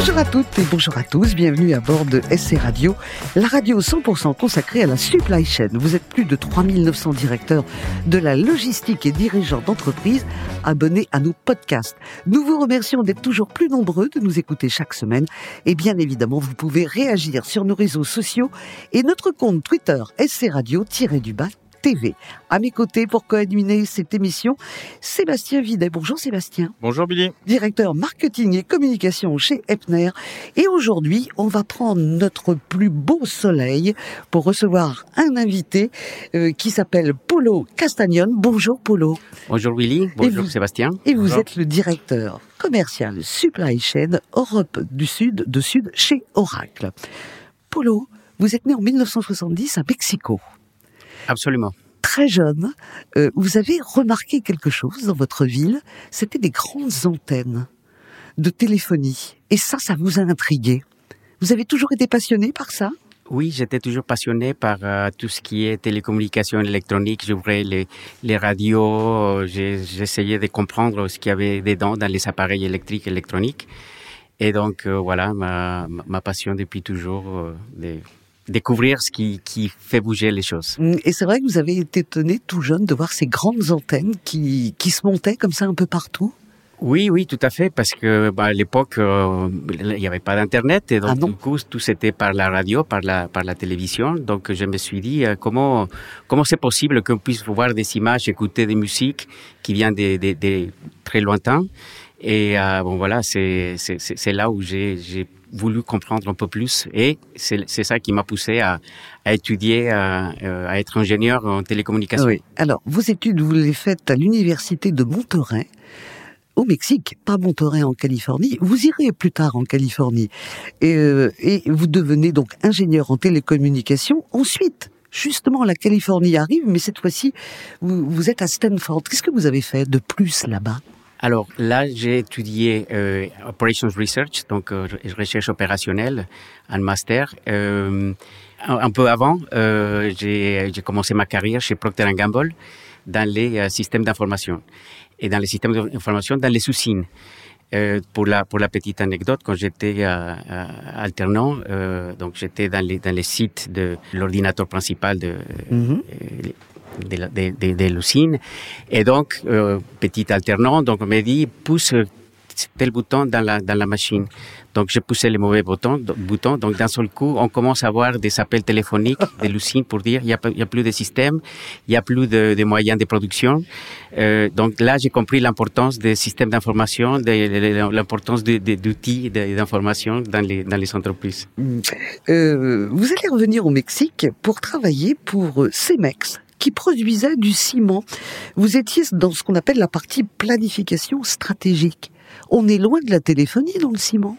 Bonjour à toutes et bonjour à tous, bienvenue à bord de SC Radio, la radio 100% consacrée à la supply chain. Vous êtes plus de 3900 directeurs de la logistique et dirigeants d'entreprise abonnés à nos podcasts. Nous vous remercions d'être toujours plus nombreux, de nous écouter chaque semaine et bien évidemment vous pouvez réagir sur nos réseaux sociaux et notre compte Twitter SC Radio-du-bas TV. À mes côtés pour co-animer cette émission, Sébastien Videt. Bonjour Sébastien. Bonjour Billy. Directeur marketing et communication chez Epner. Et aujourd'hui, on va prendre notre plus beau soleil pour recevoir un invité euh, qui s'appelle Polo Castagnon. Bonjour Polo. Bonjour Willy. Bonjour Sébastien. Et vous êtes le directeur commercial supply chain Europe du Sud de Sud chez Oracle. Polo, vous êtes né en 1970 à Mexico. Absolument. Très jeune, euh, vous avez remarqué quelque chose dans votre ville, c'était des grandes antennes de téléphonie. Et ça, ça vous a intrigué. Vous avez toujours été passionné par ça? Oui, j'étais toujours passionné par euh, tout ce qui est télécommunication électronique. J'ouvrais les, les radios, j'essayais de comprendre ce qu'il y avait dedans dans les appareils électriques électroniques. Et donc, euh, voilà, ma, ma, passion depuis toujours découvrir ce qui, qui fait bouger les choses. Mm, et c'est vrai que vous avez été étonné tout jeune de voir ces grandes antennes qui, qui se montaient comme ça un peu partout oui, oui, tout à fait, parce que bah, à l'époque, euh, il n'y avait pas d'internet et donc ah du coup tout c'était par la radio, par la par la télévision. Donc je me suis dit euh, comment comment c'est possible qu'on puisse voir des images, écouter des musiques qui viennent des, des, des très lointains. Et euh, bon voilà, c'est c'est là où j'ai voulu comprendre un peu plus et c'est ça qui m'a poussé à, à étudier, à, euh, à, être ingénieur en télécommunication. Oui. Alors, vos études, vous les faites à l'université de Monterrey au Mexique, pas Monterrey en Californie. Vous irez plus tard en Californie et, euh, et vous devenez donc ingénieur en télécommunication. Ensuite, justement, la Californie arrive, mais cette fois-ci, vous, vous êtes à Stanford. Qu'est-ce que vous avez fait de plus là-bas? Alors là, j'ai étudié euh, Operations Research, donc euh, recherche opérationnelle, un master. Euh, un, peu avant, euh, j'ai commencé ma carrière chez Procter Gamble dans les euh, systèmes d'information et dans les systèmes d'information dans les usines. Euh, pour la pour la petite anecdote, quand j'étais alternant, donc j'étais dans les dans les sites de l'ordinateur principal de mm-hmm de, de, de l'usine. Et donc, euh, petit alternant, donc on m'a dit, pousse tel bouton dans la, dans la machine. Donc, j'ai poussé le mauvais bouton, bouton. Donc, d'un seul coup, on commence à avoir des appels téléphoniques de l'usine pour dire, il n'y a, plus de système, il n'y a plus de, de, moyens de production. Euh, donc, là, j'ai compris l'importance des systèmes d'information, l'importance d'outils d'information dans les, dans les entreprises. Euh, vous allez revenir au Mexique pour travailler pour Cemex, qui produisait du ciment. Vous étiez dans ce qu'on appelle la partie planification stratégique. On est loin de la téléphonie dans le ciment.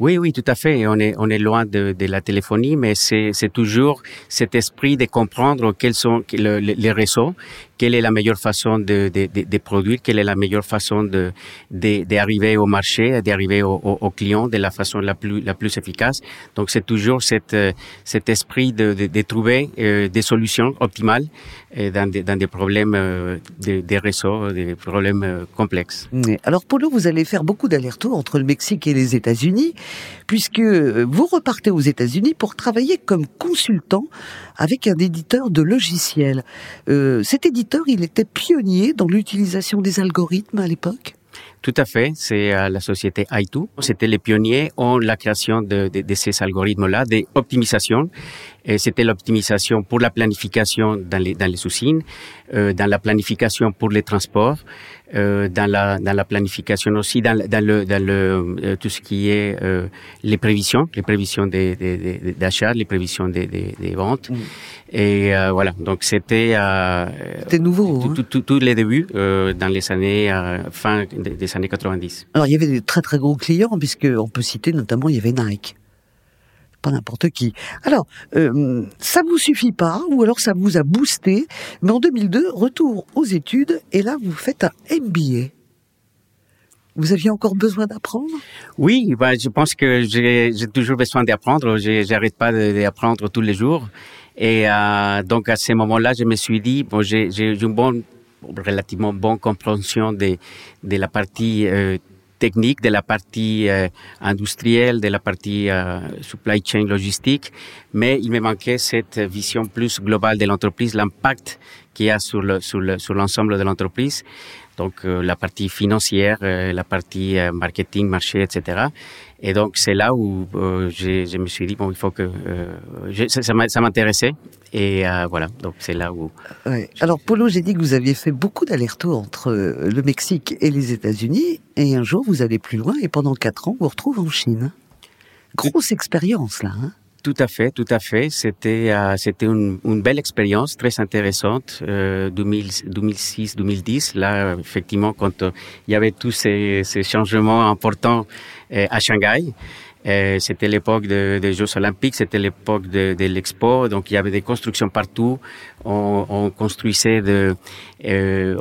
Oui, oui, tout à fait. On est, on est loin de, de la téléphonie, mais c'est, c'est toujours cet esprit de comprendre quels sont les réseaux quelle est la meilleure façon de, produire, quelle est la meilleure façon d'arriver au marché, d'arriver au, au, au, client de la façon la plus efficace. Donc c'est toujours cette cet esprit de, trouver euh, des solutions optimales euh, dans, des, des problèmes euh, des réseaux, des problèmes euh, complexes. Alors Polo, vous allez faire beaucoup d'allers-retours entre le Mexique et les États-Unis, puisque vous repartez aux États-Unis pour travailler comme consultant avec un éditeur de logiciels. Euh, cet éditeur, il était pionnier dans l'utilisation des algorithmes à l'époque tout à fait, c'est euh, la société i2. C'était les pionniers en la création de, de, de ces algorithmes-là, d'optimisation. C'était l'optimisation pour la planification dans les, dans les usines, euh, dans la planification pour les transports, euh, dans la dans la planification aussi dans, dans le dans le euh, tout ce qui est euh, les prévisions, les prévisions des, des, d'achat, les prévisions des, des, des ventes. Mm. Et euh, voilà, donc c'était euh, c'était nouveau. Tous hein. tout, les débuts dans les années fin des années 90. Alors il y avait des très très gros clients puisque on peut citer notamment il y avait Nike pas n'importe qui. Alors, euh, ça vous suffit pas, ou alors ça vous a boosté, mais en 2002, retour aux études, et là, vous faites un MBA. Vous aviez encore besoin d'apprendre? Oui, bah, je pense que j'ai toujours besoin d'apprendre. J'arrête pas d'apprendre tous les jours. Et euh, donc à ce moment-là, je me suis dit, bon, j'ai une bonne, relativement bonne compréhension de, de la partie euh, technique, de la partie euh, industrielle, de la partie euh, supply chain logistique, mais il me manquait cette vision plus globale de l'entreprise, l'impact qu'il y a sur le, sur l'ensemble sur de l'entreprise donc euh, la partie financière, euh, la partie euh, marketing, marché, etc. Et donc c'est là où je, je, me suis dit bon il faut que je, ça, ça m'intéressait et voilà donc c'est là où. Ouais. Alors Polo, j'ai dit que vous aviez fait beaucoup d'allers-retours entre le Mexique et les États-Unis et un jour vous allez plus loin et pendant quatre ans vous vous retrouvez en Chine. Grosse expérience là. Hein tout à fait, tout à fait. C'était euh, c'était une, une, belle expérience, très intéressante, euh, 2006-2010. Là, effectivement, quand euh, il y avait tous ces, ces changements importants euh, à Shanghai. c'était l'époque de, des Jeux Olympiques, c'était l'époque de, de l'Expo, donc il y avait des constructions partout. On, on construisait de,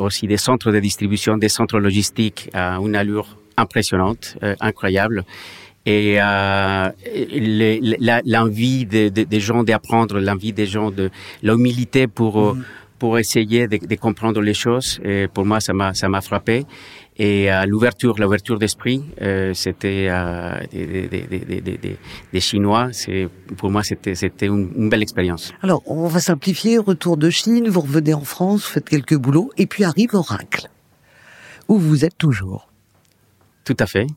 aussi des centres de distribution, des centres logistiques à une allure impressionnante, incroyable et euh, l'envie de, de, des gens d'apprendre, l'envie des gens de l'humilité pour euh, mhm. pour essayer de, de, comprendre les choses. Et pour moi, ça m'a ça m'a frappé. Et euh, l'ouverture, l'ouverture d'esprit, euh, c'était des, des, des, des, Chinois. C'est pour moi, c'était c'était une, une, belle expérience. Alors, on va simplifier. Retour de Chine, vous revenez en France, vous faites quelques boulots, et puis arrive Oracle, où vous êtes toujours. Tout à fait.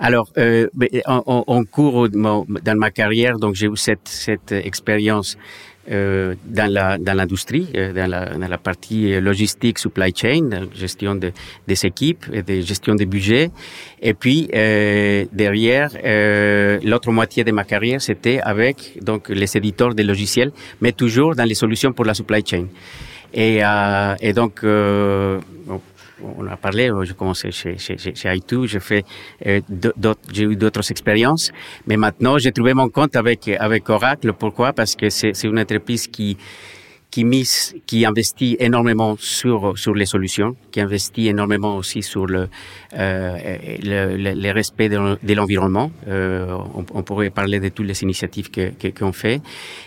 Alors, euh, en, en, cours dans ma carrière, donc j'ai eu cette, cette expérience euh, dans la dans l'industrie, euh, dans, la, dans la partie logistique, supply chain, gestion de, des équipes, de gestion des budgets. Et puis euh, derrière, euh, l'autre moitié de ma carrière, c'était avec donc les éditeurs de logiciels, mais toujours dans les solutions pour la supply chain. Et, euh, et donc, euh, on a parlé, euh, j'ai commencé chez, chez, chez Aitu, j'ai fait, euh, j'ai eu d'autres expériences, mais maintenant j'ai trouvé mon compte avec avec Oracle. Pourquoi? Parce que c'est une entreprise qui qui mise, qui investit énormément sur sur les solutions, qui investit énormément aussi sur le euh, le, respect de, l'environnement. Euh, on, pourrait parler de toutes les initiatives que qu'on fait,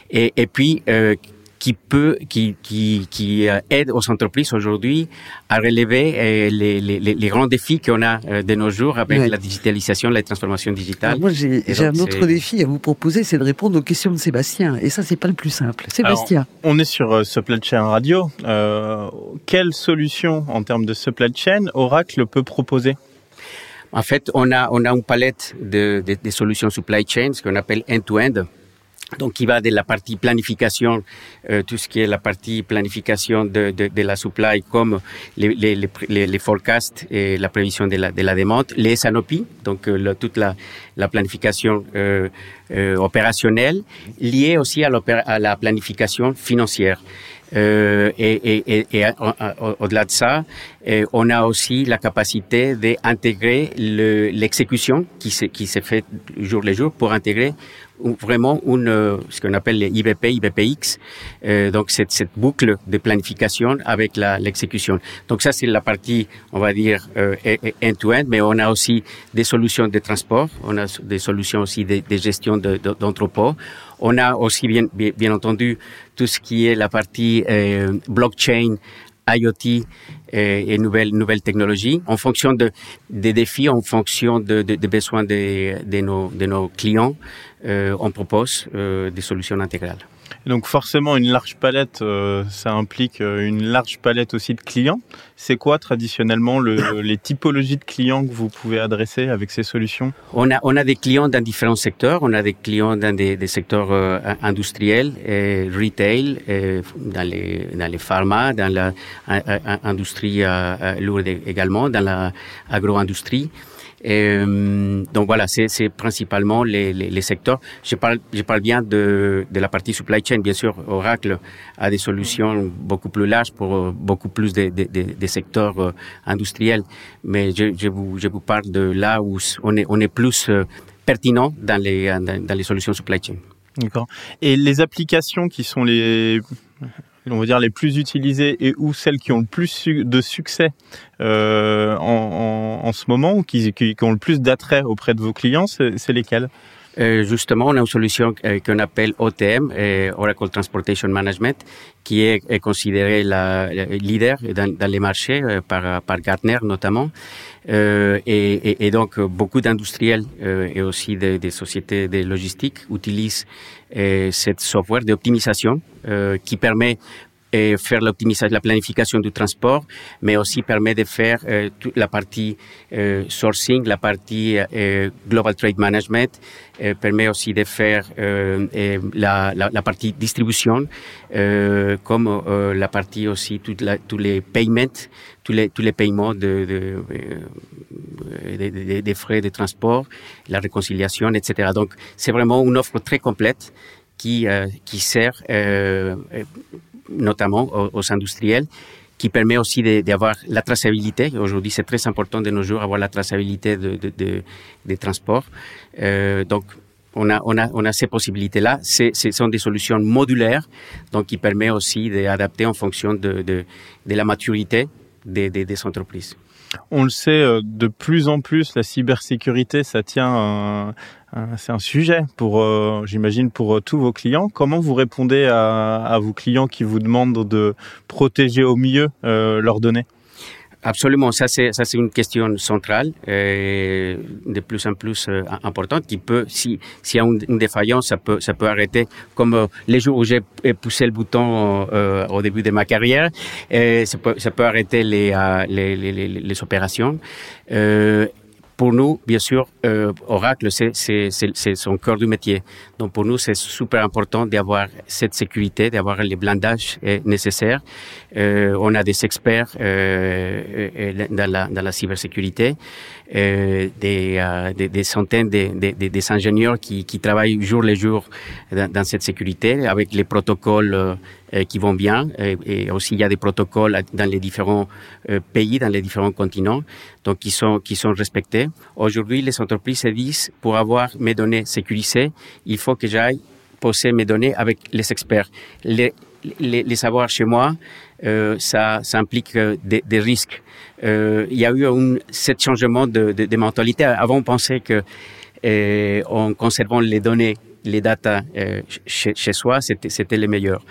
et, et puis euh, qui peut, qui, qui, qui euh, aide aux entreprises aujourd'hui à relever euh, les, les, les, grands défis qu'on a euh, de nos jours avec la digitalisation, la transformation digitale. moi, j'ai un autre défi à vous proposer, c'est de répondre aux questions de Sébastien. Et ça, c'est pas le plus simple. Sébastien. on est sur Supply Chain Radio. Euh, quelle solution en termes de supply chain Oracle peut proposer? En fait, on a, on a une palette de, de, de solutions supply chain, ce qu'on appelle end-to-end. end to end donc qui va de la partie planification, euh, tout ce qui est la partie planification de, de, de la supply, comme les, les, les, les, forecasts et la prévision de la, de la demande, les SANOP, donc euh, toute la, la planification euh, euh opérationnelle, liée aussi à, à la planification financière. Euh, et, et, et, et au-delà de ça, euh, on a aussi la capacité d'intégrer l'exécution qui se, qui se fait jour le jour pour intégrer vraiment une, euh, ce qu'on appelle les IBP, IBPX, euh, donc cette, cette boucle de planification avec l'exécution. donc ça, c'est la partie, on va dire, euh, end-to-end, mais on a aussi des solutions de transport, on a des solutions aussi de, de gestion d'entrepôt. on a aussi, bien, bien, entendu, tout ce qui est la partie euh, blockchain, IoT et, nouvelles nouvelles technologies en fonction de des défis, en fonction de, de, des besoins de, de, nos, de clients euh, on propose euh, des solutions intégrales. Donc forcément, une large palette, euh, ça implique une large palette aussi de clients. C'est quoi traditionnellement le, les typologies de clients que vous pouvez adresser avec ces solutions? On a, on a des clients dans différents secteurs. On a des clients dans des, des secteurs euh, industriels, et retail, et dans les dans les pharma, dans l'industrie lourde également, dans l'agro-industrie. Euh, donc voilà, c'est principalement les, secteurs. Je parle, bien de, la partie supply chain. Bien sûr, Oracle a des solutions beaucoup plus larges pour euh, beaucoup plus des de, secteurs euh, industriels. Mais je, vous, parle de là où on est, plus pertinent dans les, dans les solutions supply chain. D'accord. Et les applications qui sont les on va dire les plus utilisées et ou celles qui ont le plus de succès euh, en, en, ce moment ou qui, qui, ont le plus d'attrait auprès de vos clients, c'est lesquelles? Euh, justement, on a une solution euh, qu'on appelle OTM, euh, Oracle Transportation Management, qui est, considérée la, leader dans, les marchés par, par Gartner notamment. Et, donc, beaucoup d'industriels et aussi des, des, sociétés de logistique utilisent cette software d'optimisation qui permet et faire l'optimisation, la planification du transport, mais aussi permet de faire euh, toute la partie euh, sourcing, la partie euh, global trade management, euh, permet aussi de faire euh, la, partie distribution, euh, comme la partie aussi tous les paiements, tous les paiements de, frais de transport, la réconciliation, etc. Donc c'est vraiment une offre très complète qui qui sert notamment aux, industriels, qui permet aussi d'avoir la traçabilité. Aujourd'hui, c'est très important de nos jours avoir la traçabilité de, de, de des transports. Euh, donc, on a, on a, on a ces possibilités-là. Ce sont des solutions modulaires, donc qui permet aussi d'adapter en fonction de, de, de la maturité des, des entreprises. On le sait, euh, de plus en plus, la cybersécurité, ça tient, c'est un sujet pour, euh, j'imagine, pour euh, tous vos clients. Comment vous répondez à, à, vos clients qui vous demandent de protéger au mieux leurs données? Absolument, ça c'est ça c'est une question centrale euh, de plus en plus euh, importante qui peut si s'il y a une, défaillance ça peut ça peut arrêter comme euh, les jours où j'ai poussé le bouton euh, au début de ma carrière et ça peut ça peut arrêter les les, les, les, opérations pour nous, bien sûr, euh, Oracle, c'est son cœur du métier. Donc pour nous, c'est super important d'avoir cette sécurité, d'avoir les blindages euh, nécessaires. Euh, on a des experts dans, la, cybersécurité, des, des, des, centaines de, de, ingénieurs qui, qui travaillent jour le jour dans, dans cette sécurité avec les protocoles euh, qui vont bien. Et, aussi, il y a des protocoles dans les différents euh, pays, dans les différents continents, donc qui sont qui sont respectés. Aujourd'hui, les entreprises se disent pour avoir mes données sécurisées, il faut que j'aille poser mes données avec les experts. Les, les, les savoirs chez moi, euh, ça, ça implique euh, des, des risques. Euh, il y a eu un cet changement de, de, de mentalité. Avant, on pensait que euh, en conservant les données les data euh, chez, soi, c'était, les meilleurs.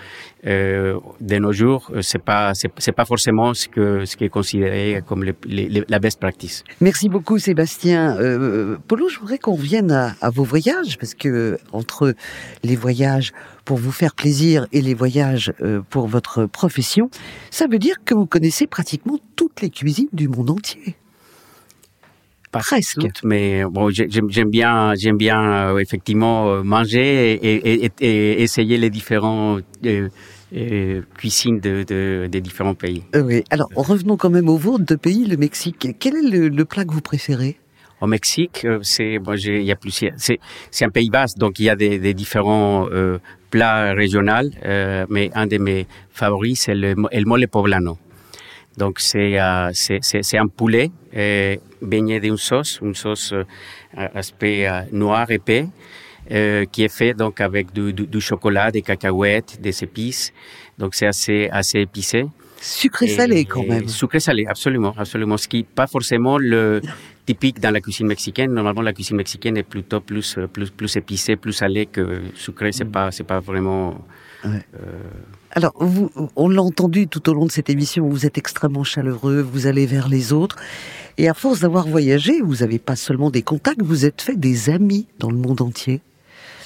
Euh, de nos jours, euh, c'est pas, c'est, pas forcément ce que, ce qui est considéré comme la best practice. Merci beaucoup, Sébastien. Euh, Polo, je voudrais qu'on revienne à, à, vos voyages, parce que entre les voyages pour vous faire plaisir et les voyages euh, pour votre profession, ça veut dire que vous connaissez pratiquement toutes les cuisines du monde entier pas Presque. Toutes, mais bon, j'aime bien, j'aime bien euh, effectivement euh, manger et, et, et, essayer les différents euh, cuisines de, de, des différents pays. Oui. Alors revenons quand même au vôtre de pays, le Mexique. Quel est le, le plat que vous préférez? Au Mexique, c'est bon, il y a plus, c'est c'est un pays vaste, donc il y a des, des différents euh, plats régionaux, mais un de mes favoris c'est le el mole poblano. Donc c'est euh, c'est un poulet euh, baigné d'une sauce, une sauce euh, aspect euh, noir épais, euh, qui est fait donc avec du, du, du, chocolat, des cacahuètes, des épices. Donc c'est assez assez épicé. Sucré salé quand même. Sucré salé, absolument, absolument. Ce qui pas forcément le typique dans la cuisine mexicaine. Normalement, la cuisine mexicaine est plutôt plus plus plus épicée, plus salée que sucré. C'est pas c'est pas vraiment. Ouais. Alors, vous, on l'a entendu tout au long de cette émission, vous êtes extrêmement chaleureux, vous allez vers les autres. Et à force d'avoir voyagé, vous n'avez pas seulement des contacts, vous êtes fait des amis dans le monde entier.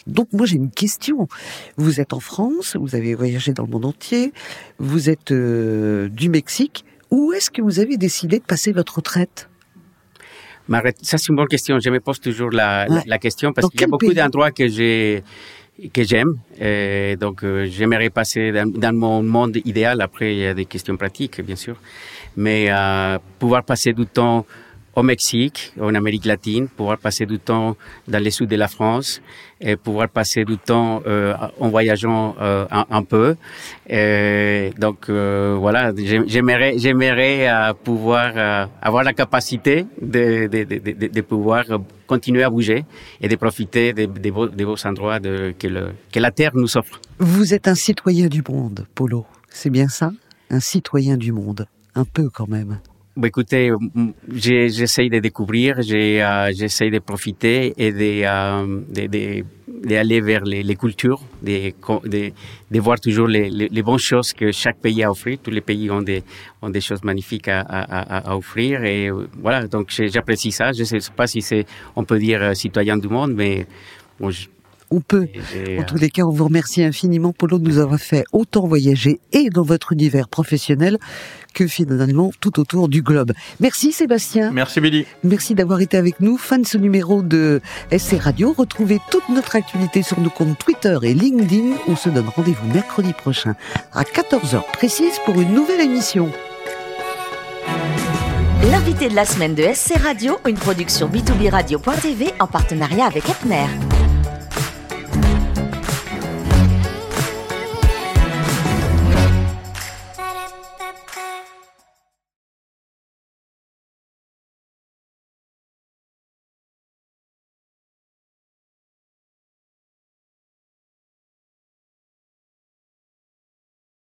Donc moi j'ai une question. Vous êtes en France, vous avez voyagé dans le monde entier, vous êtes euh, du Mexique. Où est-ce que vous avez décidé de passer votre retraite? Ça c'est une bonne question. Je me pose toujours la, ouais. la question parce qu'il y a beaucoup d'endroits que j'ai que j'aime. donc, euh, j'aimerais passer dans, dans, mon monde idéal. Après, il y a des questions pratiques, bien sûr. Mais euh, pouvoir passer du temps au Mexique, en Amérique latine, pouvoir passer du temps dans le sud de la France, et pouvoir passer du temps euh, en voyageant euh, un, peu. Donc euh, voilà, j'aimerais, j'aimerais pouvoir avoir la capacité de, pouvoir continuer à bouger et de profiter des de beaux, endroits que, que la Terre nous offre. Vous êtes un citoyen du monde, Polo. C'est bien ça? Un citoyen du monde. Un peu quand même. Bah, écoutez, j'essaye de découvrir, euh, j'essaye de profiter et de, euh, d'aller vers les, cultures, de, voir toujours les, bonnes choses que chaque pays a offert. Tous les pays ont des, ont des choses magnifiques à, à, à offrir. Et euh, voilà, donc j'apprécie ça. Je ne sais pas si c'est, on peut dire citoyen du monde, mais bon, je, on peut. En tous les cas, on vous remercie infiniment, Polo, de nous avoir fait autant voyager et dans votre univers professionnel que finalement tout autour du globe. Merci Sébastien. Merci Billy. Merci d'avoir été avec nous. Fin de ce numéro de SC Radio. Retrouvez toute notre actualité sur nos comptes Twitter et LinkedIn. On se donne rendez-vous mercredi prochain à 14h précise pour une nouvelle émission. L'invité de la semaine de SC Radio, une production b2b radio.tv en partenariat avec Epner.